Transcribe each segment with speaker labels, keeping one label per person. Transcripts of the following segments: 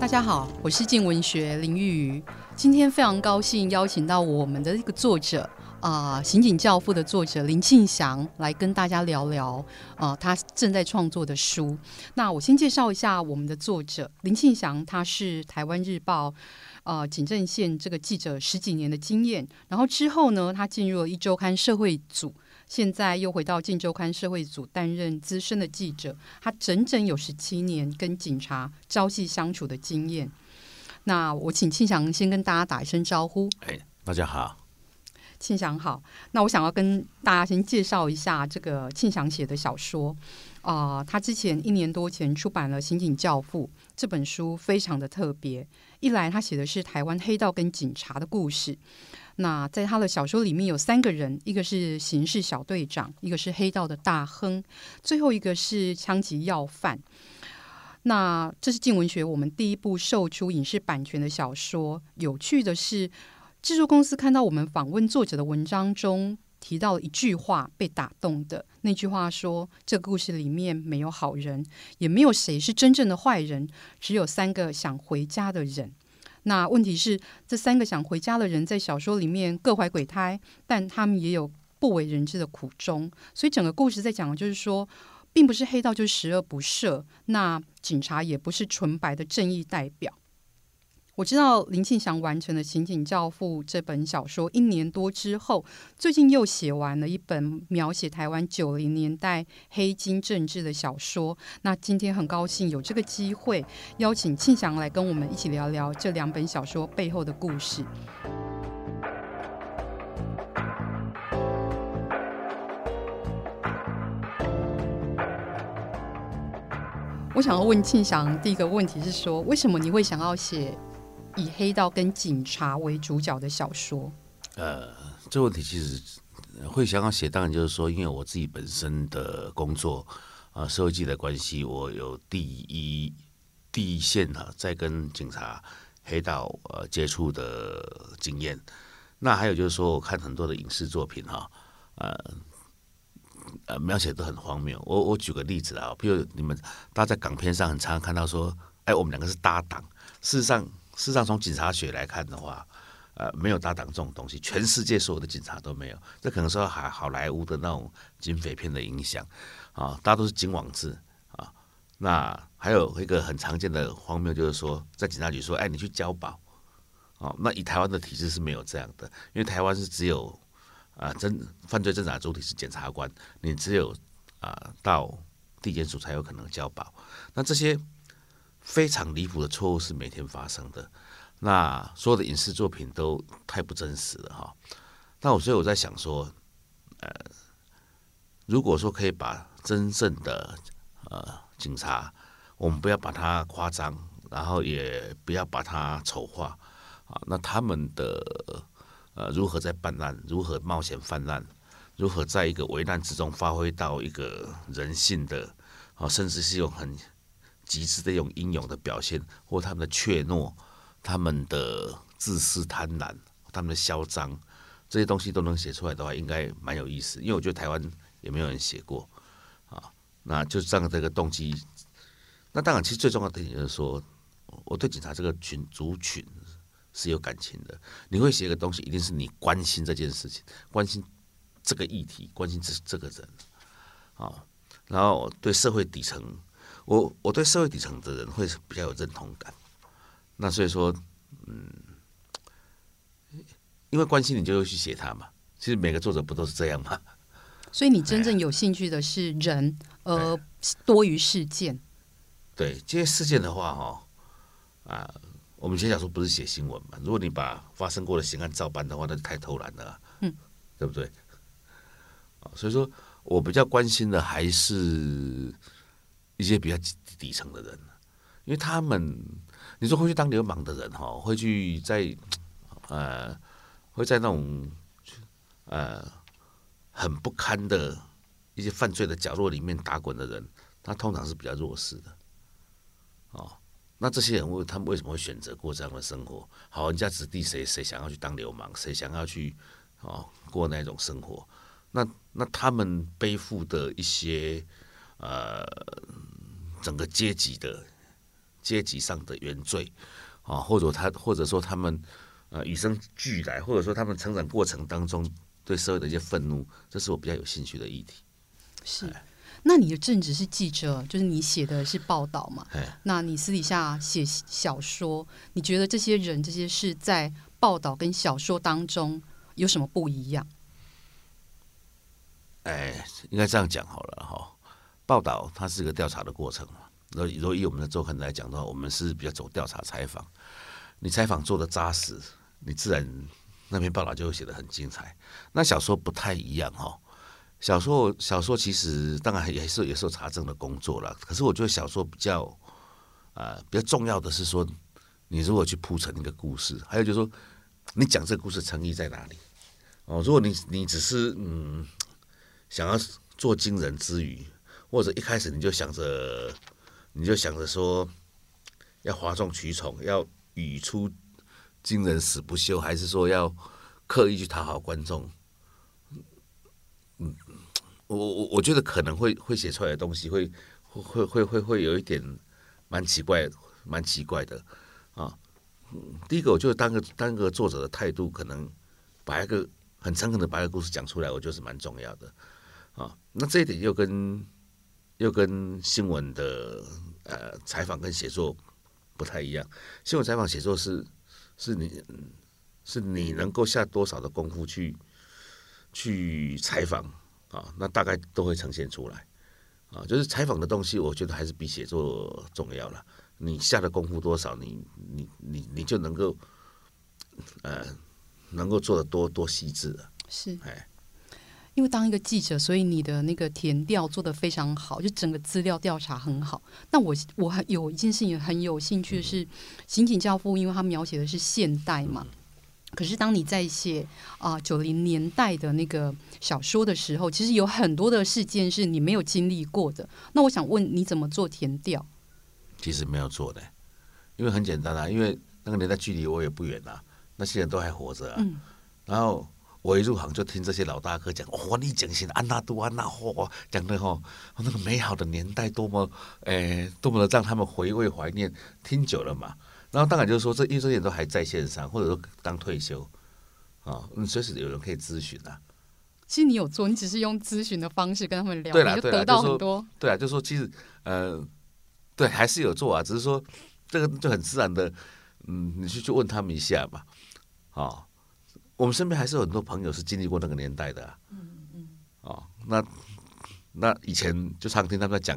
Speaker 1: 大家好，我是镜文学林玉瑜。今天非常高兴邀请到我们的一个作者啊，《刑警教父》的作者林庆祥来跟大家聊聊啊，他正在创作的书。那我先介绍一下我们的作者林庆祥，他是台湾日报呃警政线这个记者十几年的经验，然后之后呢，他进入了一周刊社会组。现在又回到《镜周刊》社会组担任资深的记者，他整整有十七年跟警察朝夕相处的经验。那我请庆祥先跟大家打一声招呼。
Speaker 2: 哎，大家好，
Speaker 1: 庆祥好。那我想要跟大家先介绍一下这个庆祥写的小说啊、呃，他之前一年多前出版了《刑警教父》这本书，非常的特别。一来，他写的是台湾黑道跟警察的故事。那在他的小说里面有三个人，一个是刑事小队长，一个是黑道的大亨，最后一个是枪击要犯。那这是镜文学我们第一部售出影视版权的小说。有趣的是，制作公司看到我们访问作者的文章中提到一句话，被打动的那句话说：“这故事里面没有好人，也没有谁是真正的坏人，只有三个想回家的人。”那问题是，这三个想回家的人在小说里面各怀鬼胎，但他们也有不为人知的苦衷。所以整个故事在讲的就是说，并不是黑道就是十恶不赦，那警察也不是纯白的正义代表。我知道林庆祥完成了《刑警教父》这本小说一年多之后，最近又写完了一本描写台湾九零年代黑金政治的小说。那今天很高兴有这个机会邀请庆祥来跟我们一起聊聊这两本小说背后的故事。我想要问庆祥第一个问题是说，为什么你会想要写？以黑道跟警察为主角的小说，
Speaker 2: 呃，这问题其实会想要写，当然就是说，因为我自己本身的工作啊、呃，社会记的关系，我有第一第一线哈、啊，在跟警察、黑道呃接触的经验。那还有就是说，我看很多的影视作品哈、呃呃，描写都很荒谬。我我举个例子啊，比如你们大家在港片上很常看到说，哎，我们两个是搭档，事实上。事实上，从警察学来看的话，呃，没有搭档这种东西，全世界所有的警察都没有。这可能说好好莱坞的那种警匪片的影响啊，大家都是警网制啊。那还有一个很常见的荒谬，就是说，在警察局说：“哎，你去交保。”哦，那以台湾的体制是没有这样的，因为台湾是只有啊，侦犯罪侦查主体是检察官，你只有啊到地检署才有可能交保。那这些。非常离谱的错误是每天发生的，那所有的影视作品都太不真实了哈。那我所以我在想说，呃，如果说可以把真正的呃警察，我们不要把它夸张，然后也不要把它丑化啊，那他们的呃如何在办案，如何冒险犯案，如何在一个危难之中发挥到一个人性的啊，甚至是用很。极致的一种英勇的表现，或他们的怯懦、他们的自私贪婪、他们的嚣张，这些东西都能写出来的话，应该蛮有意思。因为我觉得台湾也没有人写过啊，那就这样这个动机。那当然，其实最重要的点就是说，我对警察这个群族群是有感情的。你会写一个东西，一定是你关心这件事情，关心这个议题，关心这这个人啊，然后对社会底层。我我对社会底层的人会比较有认同感，那所以说，嗯，因为关心你就会去写他嘛。其实每个作者不都是这样吗？
Speaker 1: 所以你真正有兴趣的是人，而多于事件。
Speaker 2: 对这些事件的话，哈啊，我们以前讲说不是写新闻嘛。如果你把发生过的刑案照搬的话，那就太偷懒了，嗯，对不对？啊，所以说我比较关心的还是。一些比较底层的人，因为他们，你说会去当流氓的人哈，会去在呃，会在那种呃很不堪的一些犯罪的角落里面打滚的人，他通常是比较弱势的。哦，那这些人为他们为什么会选择过这样的生活？好人家子弟谁谁想要去当流氓，谁想要去哦过那种生活？那那他们背负的一些呃。整个阶级的阶级上的原罪啊，或者他或者说他们呃与生俱来，或者说他们成长过程当中对社会的一些愤怒，这是我比较有兴趣的议题。
Speaker 1: 是，那你的正职是记者，就是你写的是报道嘛？那你私底下写小说，你觉得这些人这些事在报道跟小说当中有什么不一样？
Speaker 2: 哎，应该这样讲好了哈。报道它是一个调查的过程嘛。如如以我们的周刊来讲的话，我们是比较走调查采访。你采访做的扎实，你自然那篇报道就会写得很精彩。那小说不太一样哈。小说小说其实当然也是也是有查证的工作了。可是我觉得小说比较啊、呃、比较重要的是说，你如果去铺陈一个故事，还有就是说你讲这个故事诚意在哪里哦。如果你你只是嗯。想要做惊人之余，或者一开始你就想着，你就想着说要哗众取宠，要语出惊人死不休，还是说要刻意去讨好观众？嗯，我我我觉得可能会会写出来的东西会会会会会有一点蛮奇怪，蛮奇怪的啊。第一个，我就当个当个作者的态度，可能把一个很诚恳的把一个故事讲出来，我觉得是蛮重要的。啊，那这一点又跟又跟新闻的呃采访跟写作不太一样。新闻采访写作是是你是你能够下多少的功夫去去采访啊，那大概都会呈现出来啊。就是采访的东西，我觉得还是比写作重要了。你下的功夫多少，你你你你就能够呃能够做的多多细致了。
Speaker 1: 是，
Speaker 2: 哎。
Speaker 1: 因为当一个记者，所以你的那个填调做得非常好，就整个资料调查很好。那我我还有一件事情很有兴趣的是《刑警教父》，因为他描写的是现代嘛。可是当你在写啊九零年代的那个小说的时候，其实有很多的事件是你没有经历过的。那我想问你怎么做填调？
Speaker 2: 其实没有做的，因为很简单啊，因为那个年代距离我也不远啊，那些人都还活着啊，嗯、然后。我一入行就听这些老大哥讲，哦，你讲些安娜都安娜，嚯，讲的哦，那个美好的年代多么，诶、欸，多么的让他们回味怀念。听久了嘛，然后当然就是说，这因为这些人都还在线上，或者说刚退休，啊、哦，你随时有人可以咨询啊。
Speaker 1: 其实你有做，你只是用咨询的方式跟他们聊，对啦你就得到很多。
Speaker 2: 对啊，就是说，其实，呃，对，还是有做啊，只是说这个就很自然的，嗯，你去去问他们一下嘛，啊、哦。我们身边还是有很多朋友是经历过那个年代的啊，嗯嗯，哦，那那以前就常听他们讲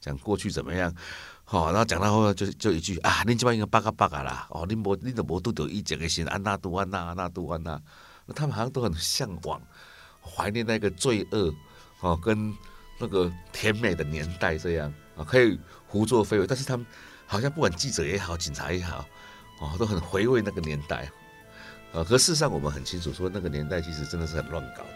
Speaker 2: 讲过去怎么样，好，然后讲到后来就就一句啊，你这边应该巴嘎巴嘎啦，哦，你没你都无拄到以前的心安娜杜安娜安娜杜安娜，他们好像都很向往怀念那个罪恶哦跟那个甜美的年代这样。啊，可以胡作非为，但是他们好像不管记者也好，警察也好，哦，都很回味那个年代。呃，可事实上，我们很清楚，说那个年代其实真的是很乱搞的。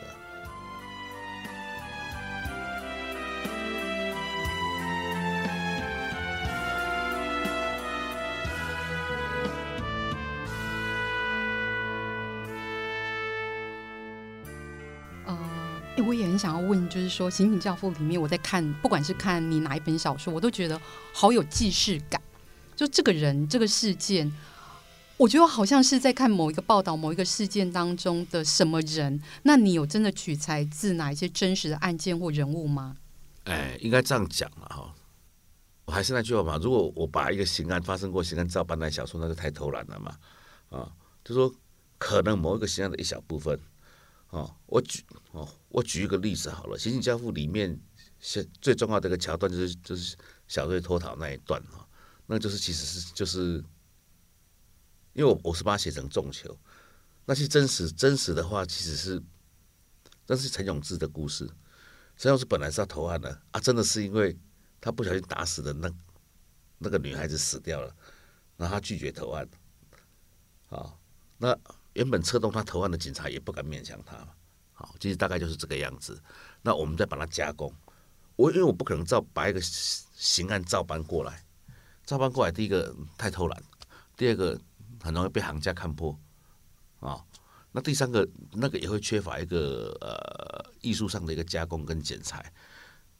Speaker 1: 呃，我也很想要问，就是说《刑警教父》里面，我在看，不管是看你哪一本小说，我都觉得好有既视感。就这个人，这个事件。我觉得好像是在看某一个报道、某一个事件当中的什么人。那你有真的取材自哪一些真实的案件或人物吗？
Speaker 2: 哎，应该这样讲了哈。我还是那句话嘛，如果我把一个刑案发生过刑案照搬来小说，那就太偷懒了嘛。啊，就说可能某一个刑案的一小部分。哦，我举哦，我举一个例子好了，《刑警教父》里面是最重要的一个桥段，就是就是小瑞脱逃那一段哈，那就是其实是就是。因为我我是把它写成重球，那些真实真实的话，其实是，那是陈永志的故事。陈永志本来是要投案的啊，真的是因为他不小心打死的那那个女孩子死掉了，然后他拒绝投案。啊，那原本策动他投案的警察也不敢勉强他。好，其实大概就是这个样子。那我们再把它加工，我因为我不可能照把一个刑案照搬过来，照搬过来，第一个太偷懒，第二个。很容易被行家看破，啊，那第三个那个也会缺乏一个呃艺术上的一个加工跟剪裁，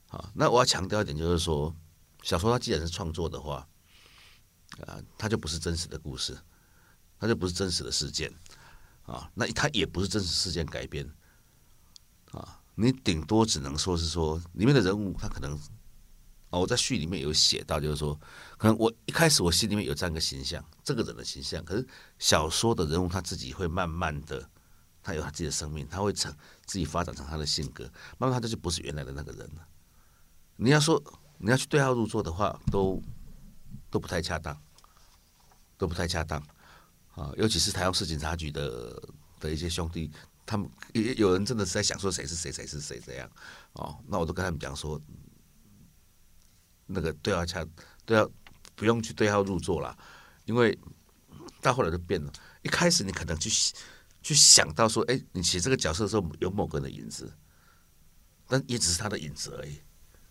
Speaker 2: 啊，那我要强调一点就是说，小说它既然是创作的话，啊，它就不是真实的故事，它就不是真实的事件。啊，那它也不是真实事件改编。啊，你顶多只能说是说里面的人物他可能。哦，我在序里面有写到，就是说，可能我一开始我心里面有这样一个形象，这个人的形象，可是小说的人物他自己会慢慢的，他有他自己的生命，他会成自己发展成他的性格，慢慢他就不是原来的那个人了。你要说你要去对号入座的话，都都不太恰当，都不太恰当啊！尤其是台中市警察局的的一些兄弟，他们也有人真的是在想说谁是谁，谁是谁这样哦，那我都跟他们讲说。那个对号恰对号不用去对号入座了，因为到后来就变了。一开始你可能去去想到说，哎，你写这个角色的时候有某个人的影子，但也只是他的影子而已，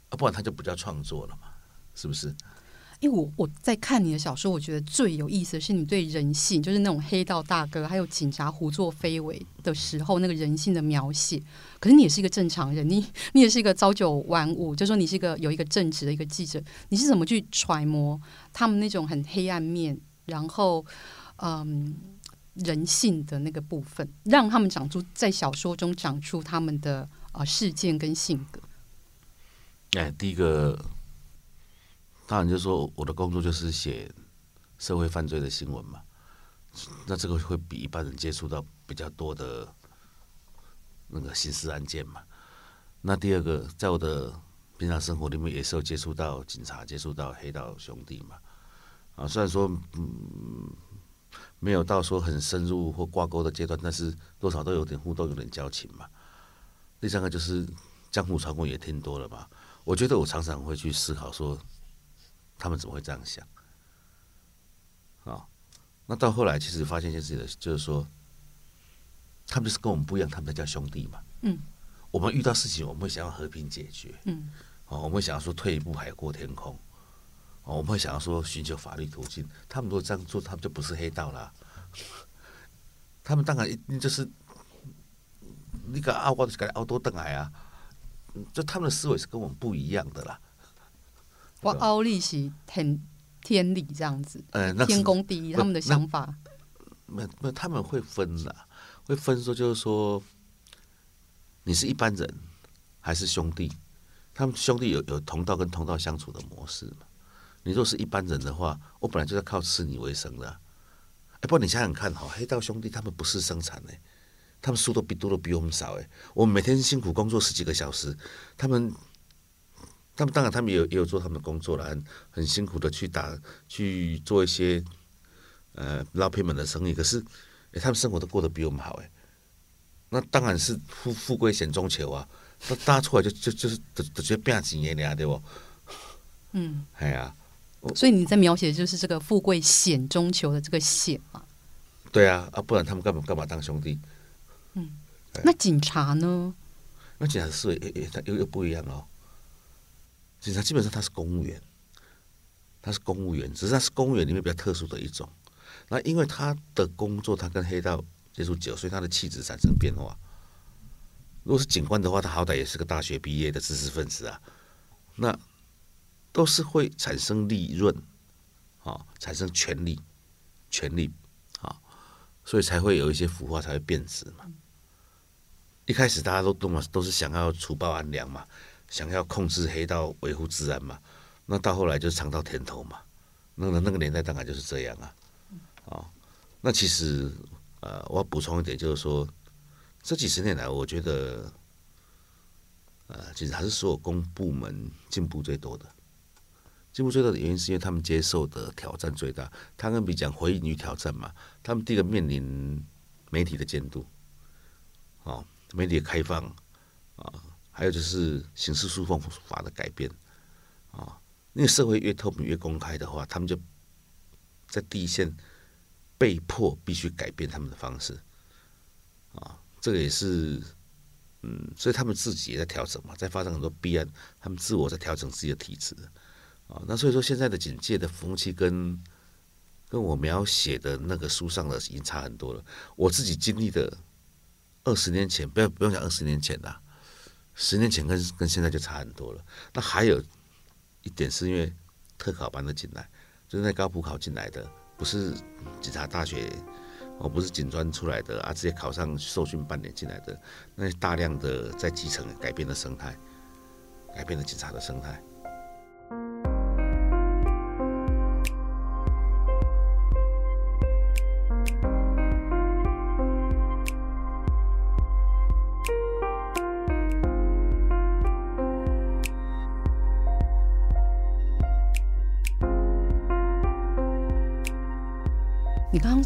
Speaker 2: 啊，不然他就不叫创作了嘛，是不是？
Speaker 1: 因为我我在看你的小说，我觉得最有意思的是你对人性，就是那种黑道大哥还有警察胡作非为的时候，那个人性的描写。可是你也是一个正常人，你你也是一个朝九晚五，就说你是一个有一个正直的一个记者，你是怎么去揣摩他们那种很黑暗面，然后嗯人性的那个部分，让他们长出在小说中长出他们的啊、呃、事件跟性格？
Speaker 2: 哎，第一个。当然，就说我的工作就是写社会犯罪的新闻嘛，那这个会比一般人接触到比较多的那个刑事案件嘛。那第二个，在我的平常生活里面也是有接触到警察，接触到黑道兄弟嘛。啊，虽然说嗯没有到说很深入或挂钩的阶段，但是多少都有点互动，有点交情嘛。第三个就是江湖传闻也听多了嘛，我觉得我常常会去思考说。他们怎么会这样想？啊，那到后来其实发现一件事情，就是说，他们就是跟我们不一样，他们叫兄弟嘛。嗯，我们遇到事情，我们会想要和平解决。嗯，哦，我们会想要说退一步海阔天空。哦，我们会想要说寻求法律途径。他们如果这样做，他们就不是黑道了。他们当然一定就是那个奥高的奥多邓来啊，就他们的思维是跟我们不一样的啦。
Speaker 1: 哇，奥利是很天理这样子，呃，天公第一，他们的想法，
Speaker 2: 没没，他们会分的，会分说，就是说，你是一般人还是兄弟？他们兄弟有有同道跟同道相处的模式嘛？你若是一般人的话，我本来就在靠吃你为生的，哎，不过你想想看哈，黑道兄弟他们不是生产的，他们书都比多的比我们少哎，我们每天辛苦工作十几个小时，他们。他们当然，他们也有也有做他们的工作了，很很辛苦的去打去做一些呃捞偏门的生意。可是，哎，他们生活都过得比我们好哎。那当然是富富贵险中求啊！那大家出来就就就是就就觉得变几年了，对不？嗯，哎呀，
Speaker 1: 所以你在描写的就是这个富贵险中求的这个险嘛？
Speaker 2: 对啊，啊，不然他们干嘛干嘛当兄弟？
Speaker 1: 嗯，那警察呢？
Speaker 2: 那警察是又又不一样哦。警察基本上他是公务员，他是公务员，只是他是公务员里面比较特殊的一种。那因为他的工作，他跟黑道接触久，所以他的气质产生变化。如果是警官的话，他好歹也是个大学毕业的知识分子啊，那都是会产生利润，啊，产生权力，权力，啊，所以才会有一些腐化，才会变质嘛。一开始大家都都嘛都是想要除暴安良嘛。想要控制黑道，维护治安嘛，那到后来就尝到甜头嘛。那个那个年代当然就是这样啊。啊，那其实呃，我要补充一点，就是说这几十年来，我觉得呃，其实还是所有公部门进步最多的。进步最多的原因是因为他们接受的挑战最大。他跟比讲回应与挑战嘛，他们第一个面临媒体的监督，啊，媒体的开放啊。还有就是刑事诉讼法的改变，啊，那个社会越透明越公开的话，他们就在第一线被迫必须改变他们的方式，啊，这个也是，嗯，所以他们自己也在调整嘛，在发生很多弊案，他们自我在调整自己的体质，啊，那所以说现在的警界的风气跟跟我描写的那个书上的已经差很多了。我自己经历的二十年前，不要不用讲二十年前啦。十年前跟跟现在就差很多了。那还有一点是因为特考班的进来，就是那高普考进来的，不是警察大学，哦不是警专出来的啊，直接考上受训半年进来的，那大量的在基层改变了生态，改变了警察的生
Speaker 1: 态。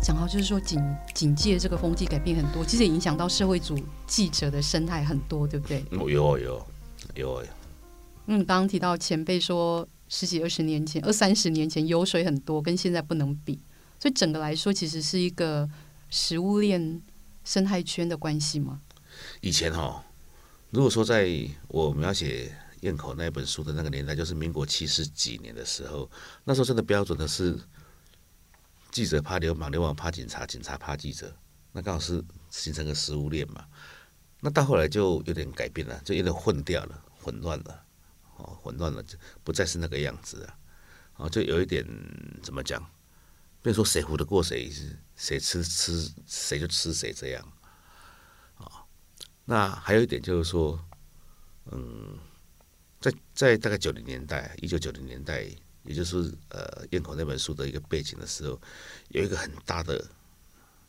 Speaker 1: 讲到，就是说警警戒这个风气改变很多，其实也影响到社会组记者的生态很多，对不对？
Speaker 2: 有有有有。
Speaker 1: 嗯，刚刚提到前辈说十几二十年前、二三十年前油水很多，跟现在不能比，所以整个来说，其实是一个食物链生态圈的关系吗？
Speaker 2: 以前哈，如果说在我描写堰口那本书的那个年代，就是民国七十几年的时候，那时候真的标准的是。记者怕流氓，流氓怕警察，警察怕记者，那刚好是形成个食物链嘛。那到后来就有点改变了，就有点混掉了，混乱了，哦，混乱了，就不再是那个样子了，哦，就有一点怎么讲？比如说谁唬得过谁，谁吃吃谁就吃谁这样，啊，那还有一点就是说，嗯，在在大概九零年代，一九九零年代。也就是呃，燕口那本书的一个背景的时候，有一个很大的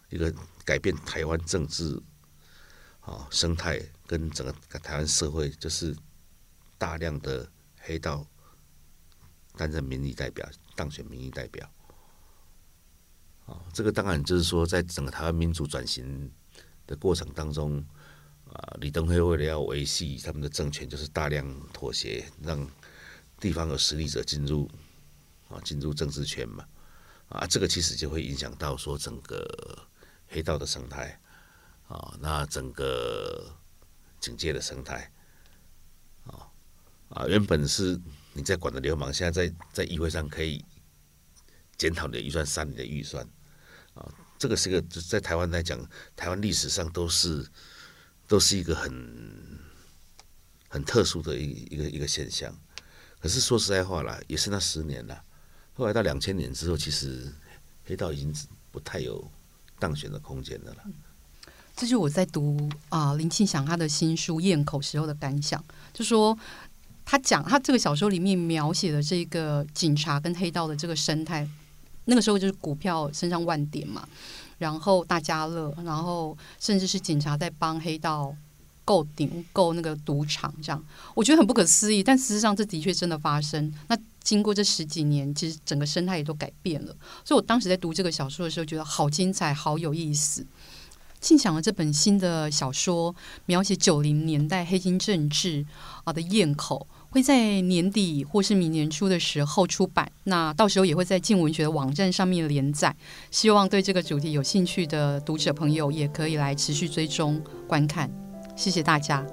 Speaker 2: 一个改变台湾政治啊生态跟整个台湾社会，就是大量的黑道担任民意代表，当选民意代表。啊，这个当然就是说，在整个台湾民主转型的过程当中，啊，李登辉为了要维系他们的政权，就是大量妥协，让地方有实力者进入。啊，进入政治圈嘛，啊，这个其实就会影响到说整个黑道的生态，啊，那整个警界的生态，啊，啊，原本是你在管的流氓，现在在在议会上可以检讨你的预算，删你的预算，啊，这个是个在台湾来讲，台湾历史上都是都是一个很很特殊的一一个一个现象。可是说实在话啦，也是那十年了。后来到两千年之后，其实黑道已经不太有当选的空间的了。
Speaker 1: 这就是我在读啊、林庆祥他的新书《咽口》时候的感想，就说他讲他这个小说里面描写的这个警察跟黑道的这个生态，那个时候就是股票升上万点嘛，然后大家乐，然后甚至是警察在帮黑道购顶购那个赌场，这样我觉得很不可思议，但事实上这的确真的发生。那经过这十几年，其实整个生态也都改变了。所以我当时在读这个小说的时候，觉得好精彩，好有意思。庆祥的这本新的小说，描写九零年代黑金政治啊的堰口，会在年底或是明年初的时候出版。那到时候也会在镜文学的网站上面连载。希望对这个主题有兴趣的读者朋友，也可以来持续追踪观看。谢谢大家。